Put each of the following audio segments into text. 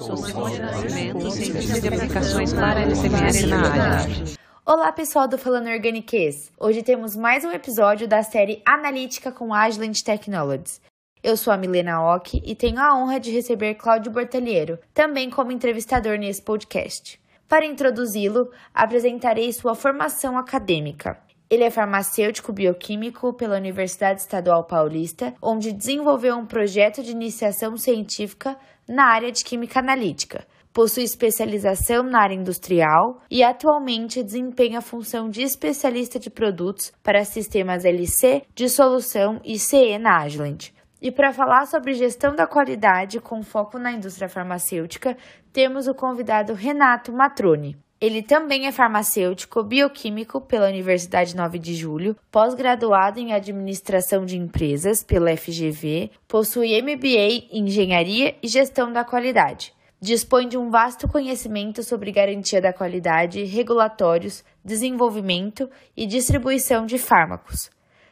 e aplicações para SMR na área. Olá pessoal do Falando Organiques! Hoje temos mais um episódio da série Analítica com Agilent Technologies. Eu sou a Milena Ock e tenho a honra de receber Cláudio Bortaliero, também como entrevistador nesse podcast. Para introduzi-lo, apresentarei sua formação acadêmica. Ele é farmacêutico bioquímico pela Universidade Estadual Paulista, onde desenvolveu um projeto de iniciação científica na área de química analítica. Possui especialização na área industrial e atualmente desempenha a função de especialista de produtos para sistemas LC, dissolução e CE na Agilent. E para falar sobre gestão da qualidade com foco na indústria farmacêutica, temos o convidado Renato Matrone. Ele também é farmacêutico bioquímico pela Universidade 9 de Julho, pós-graduado em Administração de Empresas pela FGV, possui MBA em Engenharia e Gestão da Qualidade. Dispõe de um vasto conhecimento sobre garantia da qualidade, regulatórios, desenvolvimento e distribuição de fármacos.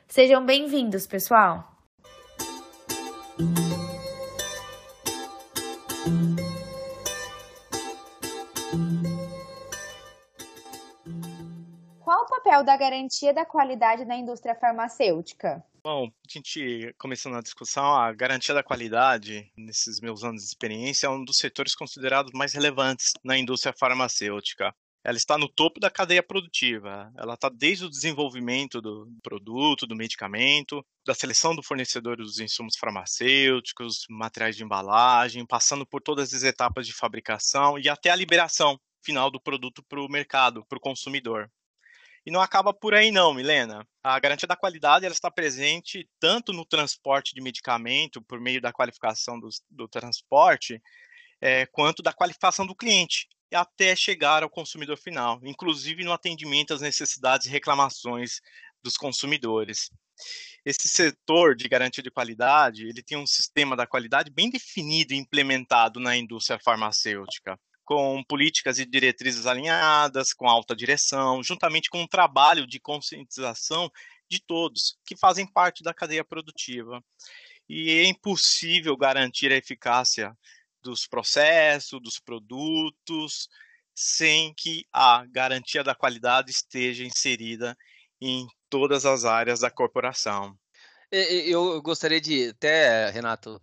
Sejam bem-vindos, pessoal! Papel da garantia da qualidade na indústria farmacêutica? Bom, a gente começando a discussão, a garantia da qualidade, nesses meus anos de experiência, é um dos setores considerados mais relevantes na indústria farmacêutica. Ela está no topo da cadeia produtiva. Ela está desde o desenvolvimento do produto, do medicamento, da seleção do fornecedor dos insumos farmacêuticos, materiais de embalagem, passando por todas as etapas de fabricação e até a liberação final do produto para o mercado, para o consumidor. E não acaba por aí não, Milena. A garantia da qualidade ela está presente tanto no transporte de medicamento, por meio da qualificação do, do transporte, é, quanto da qualificação do cliente, até chegar ao consumidor final, inclusive no atendimento às necessidades e reclamações dos consumidores. Esse setor de garantia de qualidade, ele tem um sistema da qualidade bem definido e implementado na indústria farmacêutica com políticas e diretrizes alinhadas, com alta direção, juntamente com um trabalho de conscientização de todos que fazem parte da cadeia produtiva. E é impossível garantir a eficácia dos processos, dos produtos, sem que a garantia da qualidade esteja inserida em todas as áreas da corporação. Eu gostaria de até, Renato,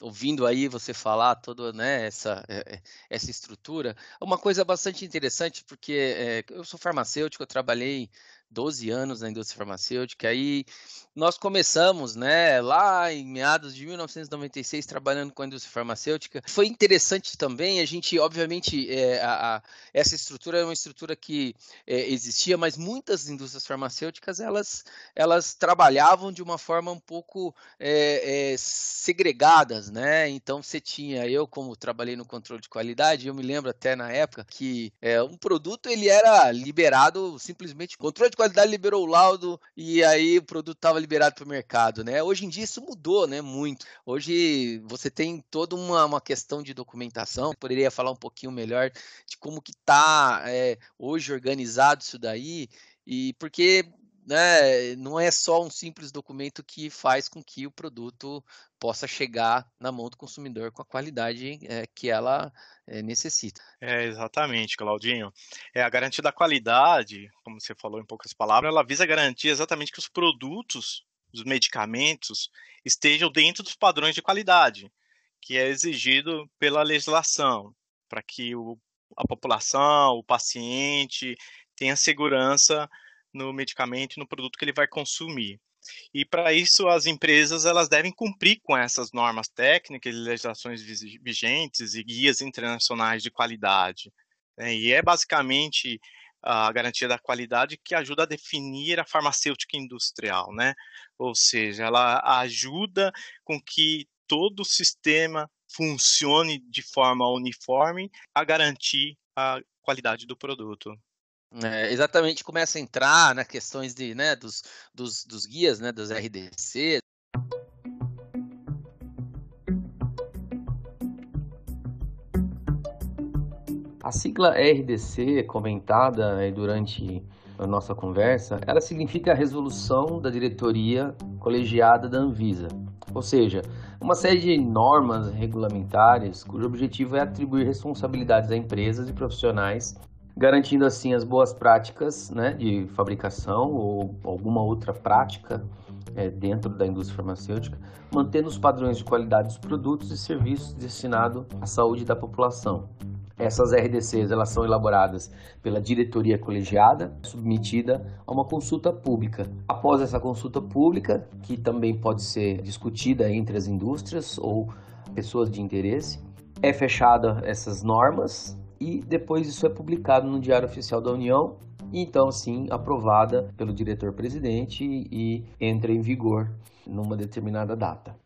ouvindo aí você falar toda né, essa, é, é, essa estrutura, uma coisa bastante interessante, porque é, eu sou farmacêutico, eu trabalhei 12 anos na indústria farmacêutica. Aí nós começamos, né, lá em meados de 1996, trabalhando com a indústria farmacêutica. Foi interessante também, a gente, obviamente, é, a, a, essa estrutura é uma estrutura que é, existia, mas muitas indústrias farmacêuticas, elas, elas trabalhavam de uma forma um pouco é, segregadas, né? Então, você tinha, eu como trabalhei no controle de qualidade, eu me lembro até na época que um produto, ele era liberado simplesmente, controle de qualidade liberou o laudo e aí o produto estava liberado para o mercado, né? Hoje em dia isso mudou, né? Muito. Hoje você tem toda uma, uma questão de documentação. Poderia falar um pouquinho melhor de como que está é, hoje organizado isso daí e porque né, não é só um simples documento que faz com que o produto possa chegar na mão do consumidor com a qualidade é, que ela é, necessita. É, exatamente, Claudinho. É, a garantia da qualidade, como você falou em poucas palavras, ela visa garantir exatamente que os produtos, os medicamentos, estejam dentro dos padrões de qualidade, que é exigido pela legislação, para que o, a população, o paciente, tenha segurança no medicamento e no produto que ele vai consumir. E para isso as empresas elas devem cumprir com essas normas técnicas, legislações vigentes e guias internacionais de qualidade. Né? E é basicamente a garantia da qualidade que ajuda a definir a farmacêutica industrial, né? Ou seja, ela ajuda com que todo o sistema funcione de forma uniforme a garantir a qualidade do produto. É, exatamente, começa a entrar nas questões de, né, dos, dos, dos guias, né, dos RDC. A sigla RDC, comentada durante a nossa conversa, ela significa a resolução da diretoria colegiada da Anvisa. Ou seja, uma série de normas regulamentares cujo objetivo é atribuir responsabilidades a empresas e profissionais, garantindo assim as boas práticas né, de fabricação ou alguma outra prática é, dentro da indústria farmacêutica, mantendo os padrões de qualidade dos produtos e serviços destinados à saúde da população. Essas RDCs elas são elaboradas pela diretoria colegiada, submetida a uma consulta pública. Após essa consulta pública, que também pode ser discutida entre as indústrias ou pessoas de interesse, é fechada essas normas e depois isso é publicado no Diário Oficial da União e então sim aprovada pelo diretor-presidente e entra em vigor numa determinada data.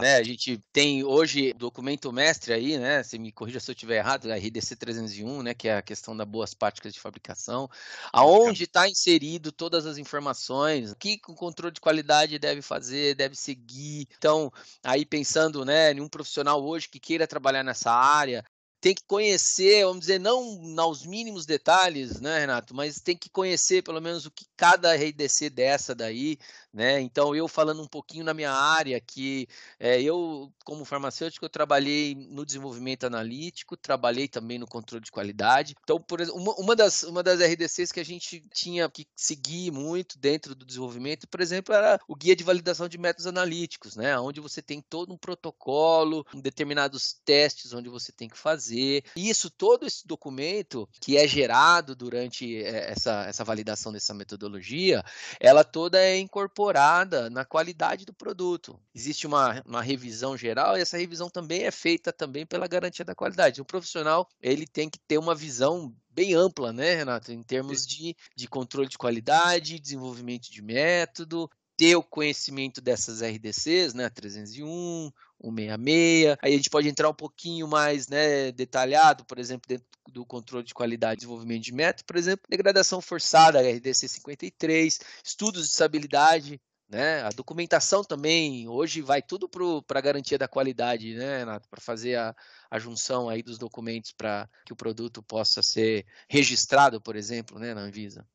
Né? A gente tem hoje documento mestre aí, né? Você me corrija se eu estiver errado, a RDC 301, né? Que é a questão das boas práticas de fabricação, aonde está inserido todas as informações, o que o controle de qualidade deve fazer, deve seguir. Então, aí pensando, né, em um profissional hoje que queira trabalhar nessa área, tem que conhecer, vamos dizer, não aos mínimos detalhes, né, Renato, mas tem que conhecer pelo menos o que cada RDC dessa daí, né? Então eu falando um pouquinho na minha área, que é, eu como farmacêutico eu trabalhei no desenvolvimento analítico, trabalhei também no controle de qualidade. Então, por exemplo, uma, uma das uma das RDCs que a gente tinha que seguir muito dentro do desenvolvimento, por exemplo, era o guia de validação de métodos analíticos, né? Onde você tem todo um protocolo, determinados testes onde você tem que fazer. Isso, todo esse documento que é gerado durante eh, essa, essa validação dessa metodologia, ela toda é incorporada incorporada na qualidade do produto. Existe uma, uma revisão geral e essa revisão também é feita também pela garantia da qualidade. O profissional ele tem que ter uma visão bem ampla, né, Renato, em termos de, de controle de qualidade, desenvolvimento de método, ter o conhecimento dessas RDCs, né, 301, 166. Aí a gente pode entrar um pouquinho mais, né, detalhado, por exemplo, dentro do controle de qualidade e desenvolvimento de método, por exemplo, degradação forçada, RDC 53, estudos de estabilidade, né? A documentação também, hoje vai tudo para a garantia da qualidade, né, Renato? Para fazer a, a junção aí dos documentos para que o produto possa ser registrado, por exemplo, né, na Anvisa.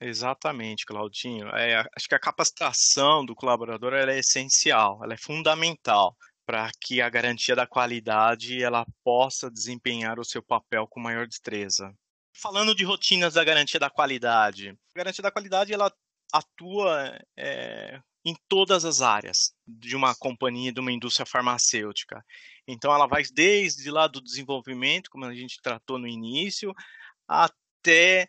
Exatamente, Claudinho. É, acho que a capacitação do colaborador é essencial, ela é fundamental para que a garantia da qualidade ela possa desempenhar o seu papel com maior destreza. Falando de rotinas da garantia da qualidade, a garantia da qualidade ela atua é, em todas as áreas de uma companhia, de uma indústria farmacêutica. Então ela vai desde lá do desenvolvimento, como a gente tratou no início, até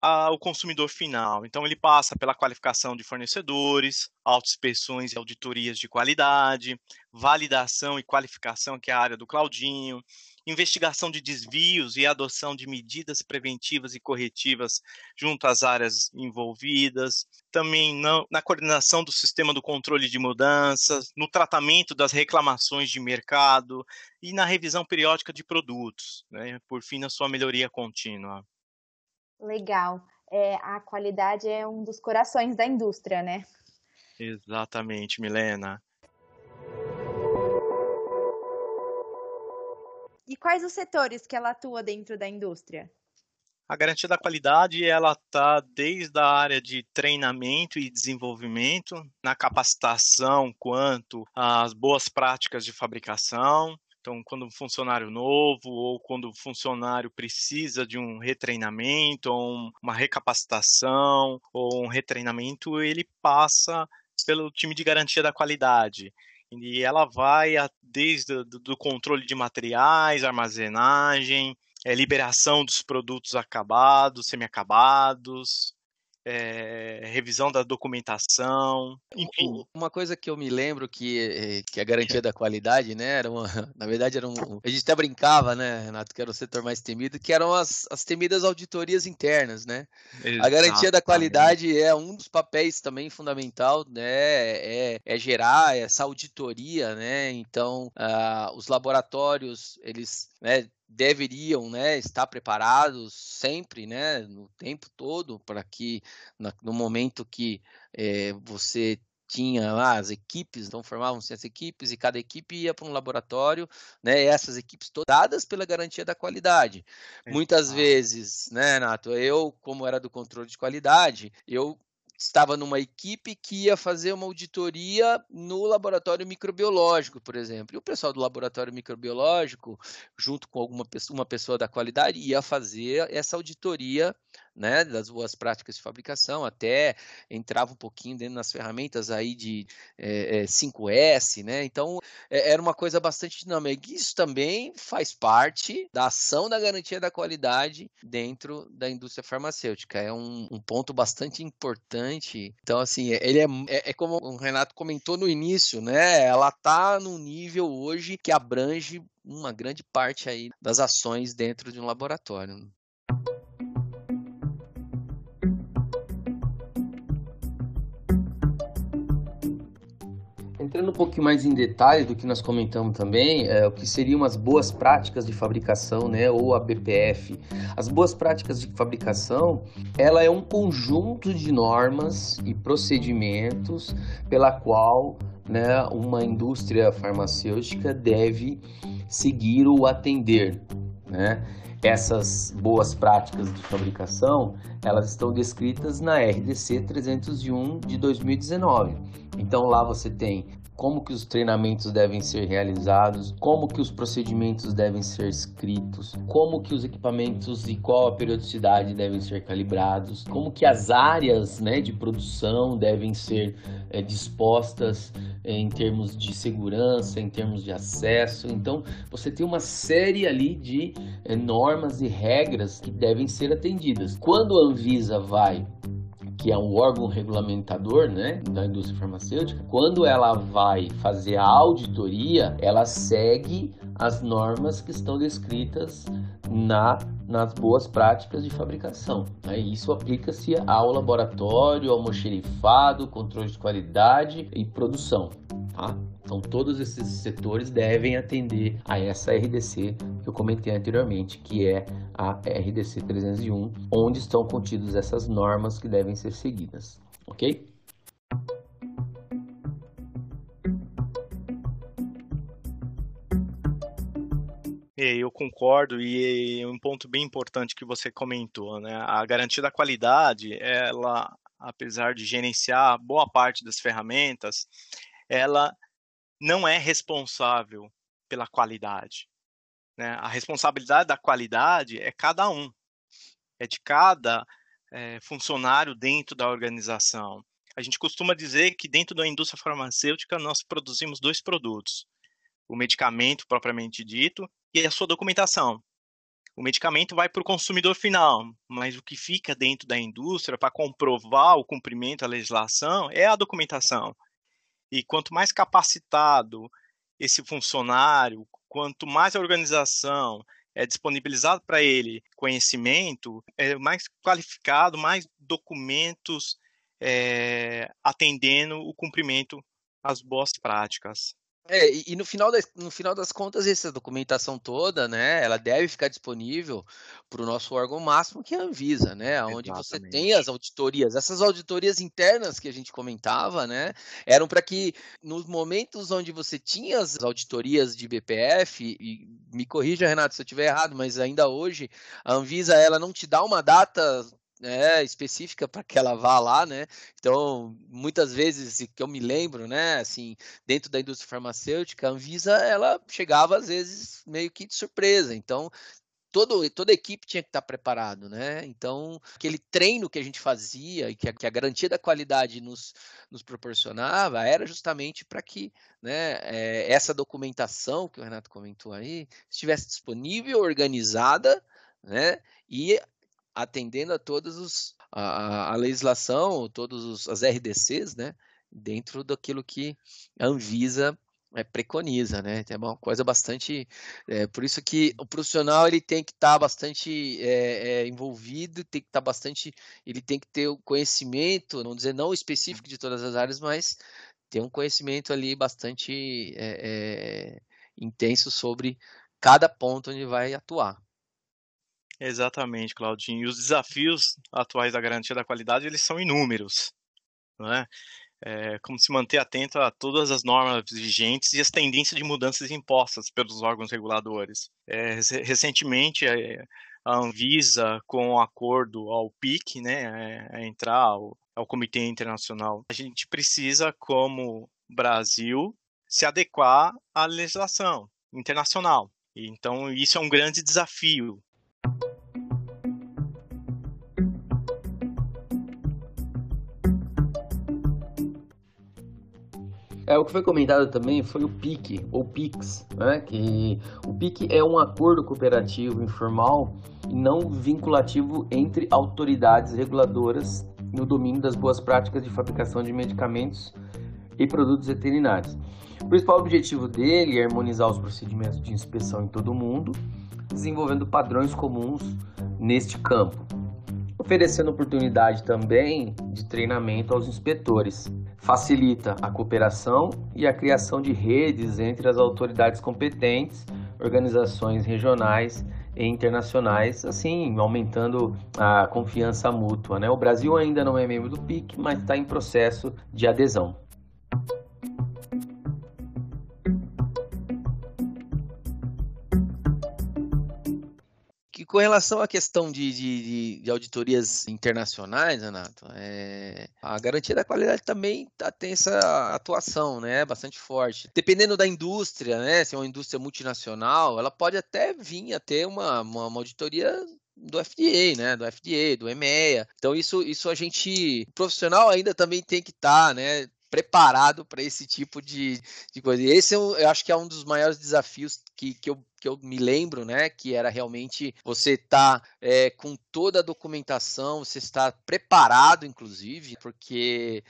ao consumidor final. Então, ele passa pela qualificação de fornecedores, autoinspeções e auditorias de qualidade, validação e qualificação, que é a área do Claudinho, investigação de desvios e adoção de medidas preventivas e corretivas junto às áreas envolvidas, também na coordenação do sistema do controle de mudanças, no tratamento das reclamações de mercado e na revisão periódica de produtos, né? por fim, na sua melhoria contínua. Legal. É, a qualidade é um dos corações da indústria, né? Exatamente, Milena. E quais os setores que ela atua dentro da indústria? A garantia da qualidade ela está desde a área de treinamento e desenvolvimento, na capacitação quanto às boas práticas de fabricação, então, quando um funcionário novo ou quando o funcionário precisa de um retreinamento, ou uma recapacitação ou um retreinamento, ele passa pelo time de garantia da qualidade. E ela vai desde o controle de materiais, armazenagem, é, liberação dos produtos acabados, semi-acabados, é, revisão da documentação, enfim. Uma coisa que eu me lembro que, eh, que a garantia da qualidade, né, era uma, na verdade era um, a gente até brincava, né, Renato, que era o setor mais temido, que eram as, as temidas auditorias internas, né? Exatamente. A garantia da qualidade é um dos papéis também fundamental, né, é, é gerar essa auditoria, né, então uh, os laboratórios, eles, né, deveriam né, estar preparados sempre, né, no tempo todo, para que na, no momento que é, você tinha lá as equipes, então formavam-se as equipes e cada equipe ia para um laboratório, né? Essas equipes todas pela garantia da qualidade. É. Muitas vezes, né, Nato, eu, como era do controle de qualidade, eu estava numa equipe que ia fazer uma auditoria no laboratório microbiológico, por exemplo. E o pessoal do laboratório microbiológico, junto com alguma pessoa, uma pessoa da qualidade, ia fazer essa auditoria né, das boas práticas de fabricação, até entrava um pouquinho dentro das ferramentas aí de é, é, 5S, né? Então é, era uma coisa bastante dinâmica. Isso também faz parte da ação da garantia da qualidade dentro da indústria farmacêutica. É um, um ponto bastante importante. Então, assim, ele é, é, é, como o Renato comentou no início, né? Ela está num nível hoje que abrange uma grande parte aí das ações dentro de um laboratório. Entrando um pouquinho mais em detalhe do que nós comentamos também, é, o que seriam as boas práticas de fabricação, né, ou a BPF. As boas práticas de fabricação, ela é um conjunto de normas e procedimentos pela qual né, uma indústria farmacêutica deve seguir ou atender, né? Essas boas práticas de fabricação, elas estão descritas na RDC 301 de 2019. Então lá você tem como que os treinamentos devem ser realizados, como que os procedimentos devem ser escritos, como que os equipamentos e qual a periodicidade devem ser calibrados, como que as áreas né, de produção devem ser é, dispostas é, em termos de segurança, em termos de acesso. Então você tem uma série ali de é, normas e regras que devem ser atendidas. Quando a Anvisa vai que é um órgão regulamentador né, da indústria farmacêutica, quando ela vai fazer a auditoria, ela segue as normas que estão descritas na, nas boas práticas de fabricação. Né? Isso aplica-se ao laboratório, ao almoxerifado, controle de qualidade e produção. Tá? Então, todos esses setores devem atender a essa RDC que eu comentei anteriormente, que é a RDC 301, onde estão contidas essas normas que devem ser seguidas, ok? Eu concordo e um ponto bem importante que você comentou, né? A garantia da qualidade, ela, apesar de gerenciar boa parte das ferramentas, ela não é responsável pela qualidade. Né? A responsabilidade da qualidade é cada um, é de cada é, funcionário dentro da organização. A gente costuma dizer que dentro da indústria farmacêutica nós produzimos dois produtos: o medicamento propriamente dito e a sua documentação. O medicamento vai para o consumidor final, mas o que fica dentro da indústria para comprovar o cumprimento da legislação é a documentação. E quanto mais capacitado esse funcionário, quanto mais a organização é disponibilizado para ele conhecimento, é mais qualificado, mais documentos é, atendendo o cumprimento às boas práticas. É, e, no final, das, no final das contas, essa documentação toda, né, ela deve ficar disponível para o nosso órgão máximo, que é a Anvisa, né, onde você tem as auditorias. Essas auditorias internas que a gente comentava, né, eram para que nos momentos onde você tinha as auditorias de BPF, e me corrija, Renato, se eu estiver errado, mas ainda hoje a Anvisa ela não te dá uma data né, específica para que ela vá lá, né? Então, muitas vezes que eu me lembro, né, assim, dentro da indústria farmacêutica, a Anvisa ela chegava às vezes meio que de surpresa. Então, todo, toda a equipe tinha que estar preparado, né? Então, aquele treino que a gente fazia e que a, que a garantia da qualidade nos, nos proporcionava era justamente para que né, é, essa documentação que o Renato comentou aí estivesse disponível, organizada, né? E atendendo a todos os a, a legislação, todas as RDCs, né, dentro daquilo que a Anvisa é, preconiza, né? É uma coisa bastante, é, por isso que o profissional ele tem que estar tá bastante é, envolvido, tem que estar tá bastante, ele tem que ter o conhecimento, não dizer não específico de todas as áreas, mas ter um conhecimento ali bastante intenso sobre cada ponto onde vai atuar. Exatamente, Claudinho. E os desafios atuais da garantia da qualidade, eles são inúmeros. Né? é, como se manter atento a todas as normas vigentes e as tendências de mudanças impostas pelos órgãos reguladores. É, recentemente, é, a Anvisa, com o acordo ao PIC, né, a entrar ao, ao Comitê Internacional, a gente precisa, como Brasil, se adequar à legislação internacional. Então, isso é um grande desafio É, o que foi comentado também foi o PIC, ou PIX, né? Que o PIC é um acordo cooperativo informal e não vinculativo entre autoridades reguladoras no domínio das boas práticas de fabricação de medicamentos e produtos veterinários. O principal objetivo dele é harmonizar os procedimentos de inspeção em todo o mundo, desenvolvendo padrões comuns neste campo, oferecendo oportunidade também de treinamento aos inspetores facilita a cooperação e a criação de redes entre as autoridades competentes, organizações regionais e internacionais, assim aumentando a confiança mútua. Né? O Brasil ainda não é membro do PIC, mas está em processo de adesão. Com relação à questão de, de, de auditorias internacionais, Renato, é, a garantia da qualidade também tá, tem essa atuação, né, bastante forte. Dependendo da indústria, né, se é uma indústria multinacional, ela pode até vir a ter uma, uma, uma auditoria do FDA, né, do FDA, do EMEA. Então isso, isso a gente, profissional ainda também tem que estar, tá, né, preparado para esse tipo de, de coisa. E esse eu, eu, acho que é um dos maiores desafios que, que, eu, que eu me lembro, né? Que era realmente você estar tá, é, com toda a documentação, você estar preparado, inclusive, porque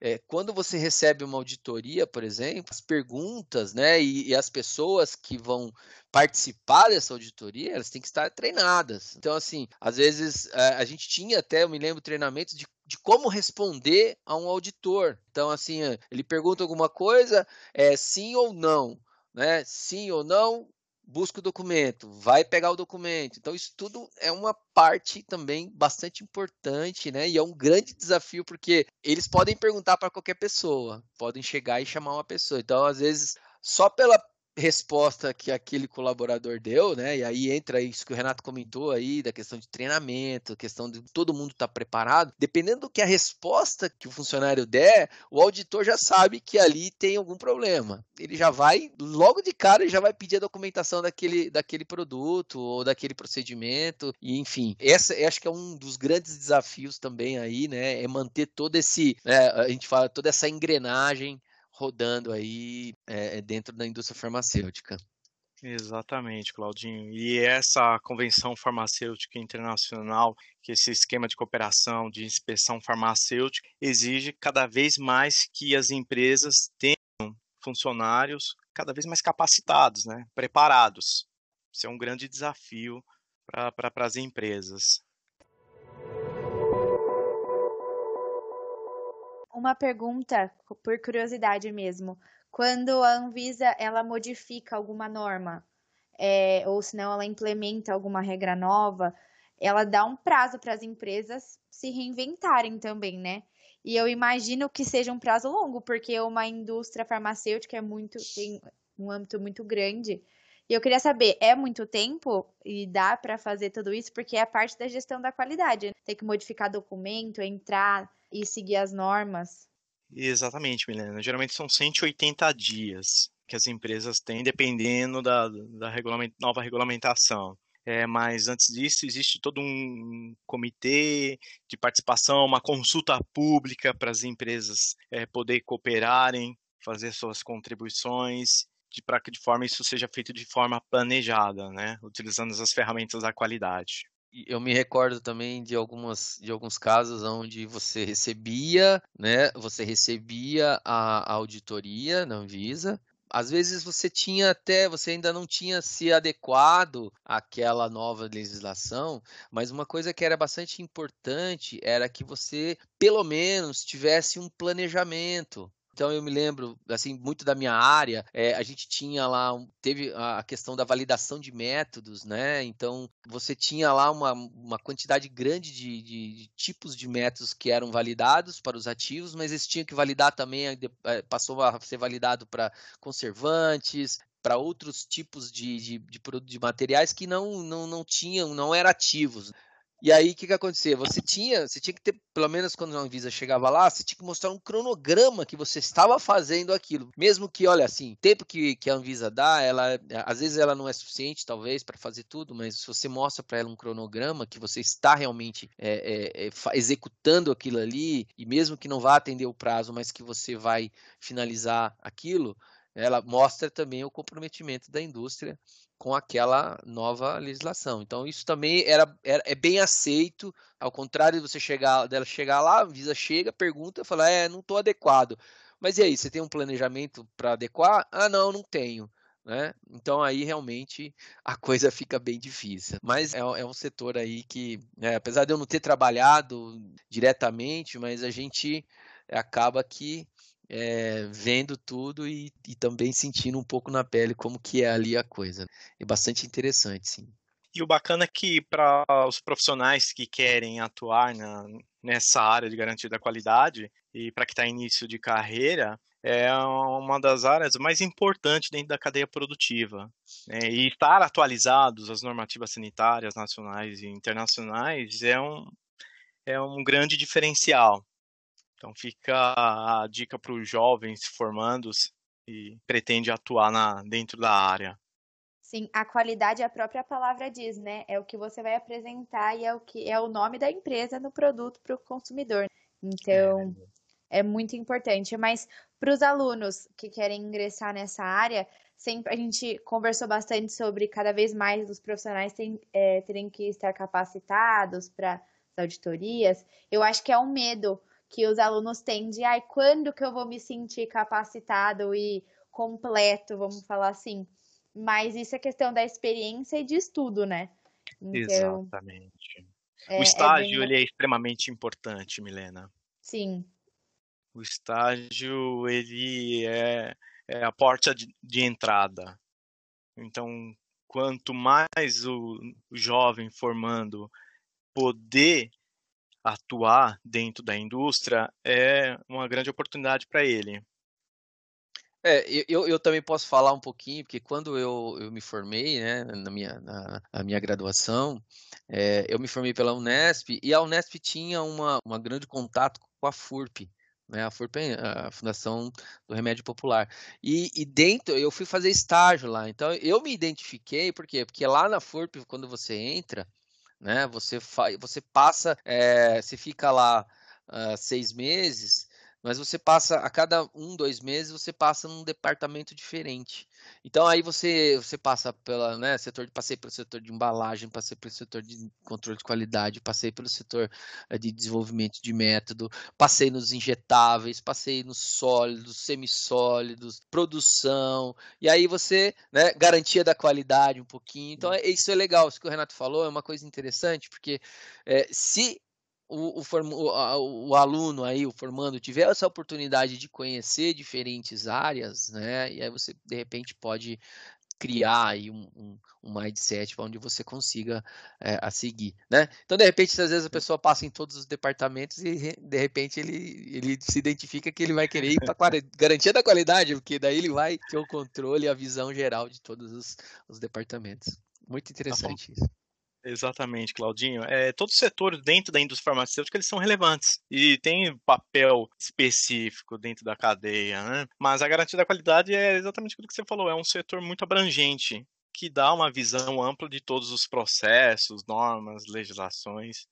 é, quando você recebe uma auditoria, por exemplo, as perguntas, né, e, e, as pessoas que vão participar dessa auditoria, elas têm que estar treinadas. Então, assim, às vezes a, é, a gente tinha até, eu me lembro, treinamentos de, de como responder a um auditor. Então, assim, ele pergunta alguma coisa, é sim ou não, né? Sim ou não, busca o documento, vai pegar o documento. Então, isso tudo é uma parte também bastante importante, né? E é um grande desafio, porque eles podem perguntar para qualquer pessoa, podem chegar e chamar uma pessoa. Então, às vezes, só pela resposta que aquele colaborador deu, né? E aí entra isso que o Renato comentou aí, da questão de treinamento, questão de todo mundo estar tá preparado. Dependendo do que a resposta que o funcionário der, o auditor já sabe que ali tem algum problema. Ele já vai, logo de cara, ele já vai pedir a documentação daquele, daquele produto ou daquele procedimento. E enfim, essa acho que é um dos grandes desafios também aí, né? É manter todo esse, né, a gente fala, toda essa engrenagem rodando aí é, dentro da indústria farmacêutica. Exatamente, Claudinho. E essa convenção farmacêutica internacional, que esse esquema de cooperação, de inspeção farmacêutica, exige cada vez mais que as empresas tenham funcionários cada vez mais capacitados, né? preparados. Isso é um grande desafio para as empresas. Uma pergunta por curiosidade mesmo. Quando a Anvisa ela modifica alguma norma, é, ou se não ela implementa alguma regra nova, ela dá um prazo para as empresas se reinventarem também, né? E eu imagino que seja um prazo longo, porque uma indústria farmacêutica é muito tem um âmbito muito grande. E eu queria saber, é muito tempo e dá para fazer tudo isso porque é parte da gestão da qualidade. Né? Tem que modificar documento, entrar e seguir as normas. Exatamente, Milena. Geralmente são 180 dias que as empresas têm, dependendo da, da nova regulamentação. É, mas antes disso, existe todo um comitê de participação, uma consulta pública para as empresas é, poderem cooperarem, fazer suas contribuições, para que de forma isso seja feito de forma planejada, né, utilizando as ferramentas da qualidade eu me recordo também de algumas de alguns casos onde você recebia, né? Você recebia a, a auditoria na Anvisa. Às vezes você tinha até, você ainda não tinha se adequado àquela nova legislação, mas uma coisa que era bastante importante era que você, pelo menos, tivesse um planejamento Então eu me lembro, assim, muito da minha área, é, a gente tinha lá, teve a questão da validação de métodos, né? Então você tinha lá uma, uma quantidade grande de, de, de tipos de métodos que eram validados para os ativos, mas eles tinham que validar também, é, passou a ser validado para conservantes, para outros tipos de, de, de, de, materiais que não, não, não tinham, não eram ativos. E aí, o que, que acontecia? Você tinha, você tinha que ter, pelo menos quando a Anvisa chegava lá, você tinha que mostrar um cronograma que você estava fazendo aquilo. Mesmo que, olha, assim, o tempo que, que a Anvisa dá, ela, às vezes ela não é suficiente, talvez, para fazer tudo, mas se você mostra para ela um cronograma que você está realmente é, é, é, executando aquilo ali, e mesmo que não vá atender o prazo, mas que você vai finalizar aquilo, ela mostra também o comprometimento da indústria com aquela nova legislação. Então isso também era, era é bem aceito, ao contrário de você chegar dela chegar lá, a Visa chega, pergunta, fala: "É, não estou adequado". Mas e aí, você tem um planejamento para adequar? Ah, não, não tenho. Né? Então aí realmente a coisa fica bem difícil. Mas é, é um setor aí que, né, apesar de eu não ter trabalhado diretamente, mas a gente acaba que é, vendo tudo e, e, também sentindo um pouco na pele como que é ali a coisa. É bastante interessante, sim. E o bacana é que para os profissionais que querem atuar na, nessa área de garantia da qualidade e para que está início de carreira, é uma das áreas mais importantes dentro da cadeia produtiva. Né? E estar atualizados às normativas sanitárias nacionais e internacionais é um, é um grande diferencial. Então fica a dica para os jovens formandos e pretende atuar na, dentro da área. Sim, a qualidade a própria palavra diz, né? É o que você vai apresentar e é o que é o nome da empresa no produto para o consumidor. Então é. é muito importante. Mas para os alunos que querem ingressar nessa área, sempre a gente conversou bastante sobre cada vez mais os profissionais tem, é, terem que estar capacitados para as auditorias. Eu acho que é um medo que os alunos têm de, ai, quando que eu vou me sentir capacitado e completo, vamos falar assim. Mas isso é questão da experiência e de estudo, né? Então, Exatamente. É, o é estágio, é bem... ele é extremamente importante, Milena. Sim. O estágio, ele é, é a porta de, de entrada. Então, quanto mais o, o jovem formando poder atuar dentro da indústria é uma grande oportunidade para ele. É, eu, eu também posso falar um pouquinho, porque quando eu, eu me formei, né, na minha, na, na minha graduação, é, eu me formei pela Unesp, e a Unesp tinha uma, uma grande contato com a FURP, né, a FURP é a Fundação do Remédio Popular. E, e, dentro, eu fui fazer estágio lá, então eu me identifiquei, por quê? Porque lá na FURP, quando você entra, né? Você, você passa, é, você fica lá uh, seis meses, mas você passa a cada um, dois meses você passa num departamento diferente. Então aí você você passa pela né, setor de passei pelo setor de embalagem, passei pelo setor de controle de qualidade, passei pelo setor eh, de desenvolvimento de método, passei nos injetáveis, passei nos sólidos, semissólidos, produção. E aí você, né, garantia da qualidade um pouquinho. Então é, isso é legal, isso que o Renato falou é uma coisa interessante, porque é, se o, o, o, aluno aí, o formando, tiver essa oportunidade de conhecer diferentes áreas, né? E aí você, de repente, pode criar aí um, um, um mindset onde você consiga é, a seguir, né? Então, de repente, às vezes a pessoa passa em todos os departamentos e, de repente, ele, ele se identifica que ele vai querer ir para garantia da qualidade, porque daí ele vai ter o controle e a visão geral de todos os, os departamentos. Muito tá interessante tá isso. Exatamente, Claudinho. É, todos os setores dentro da indústria farmacêutica eles são relevantes e tem papel específico dentro da cadeia, né? Mas a garantia da qualidade é exatamente aquilo que você falou, é um setor muito abrangente que dá uma visão ampla de todos os processos, normas, legislações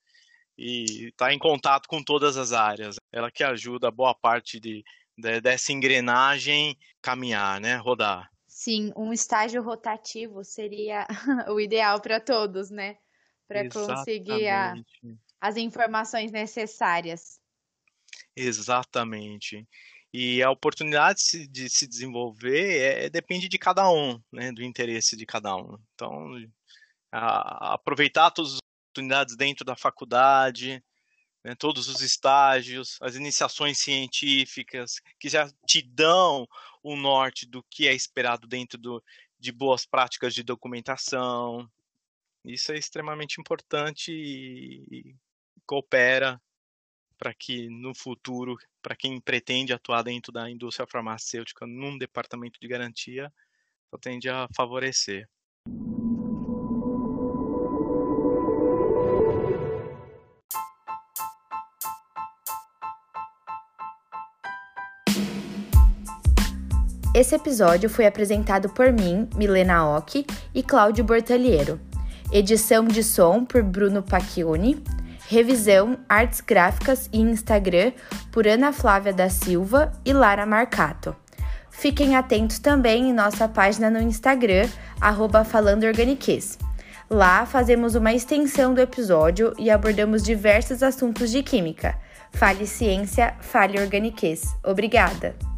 e está em contato com todas as áreas. Ela que ajuda boa parte de, de dessa engrenagem caminhar, né, rodar. Sim, um estágio rotativo seria o ideal para todos, né? Para conseguir a, as informações necessárias. Exatamente. E a oportunidade de se desenvolver é, é, depende de cada um, né? Do interesse de cada um. Então, a, aproveitar todas as oportunidades dentro da faculdade, né, todos os estágios, as iniciações científicas, que já te dão o norte do que é esperado dentro do, de boas práticas de documentação. Isso é extremamente importante e, e coopera para que no futuro, para quem pretende atuar dentro da indústria farmacêutica num departamento de garantia, só tende a favorecer. Esse episódio foi apresentado por mim, Milena Ock e Cláudio Bortaliero. Edição de som por Bruno Pacchioni. Revisão, artes gráficas e Instagram por Ana Flávia da Silva e Lara Marcato. Fiquem atentos também em nossa página no Instagram, arroba Lá fazemos uma extensão do episódio e abordamos diversos assuntos de química. Fale ciência, fale organiquez. Obrigada!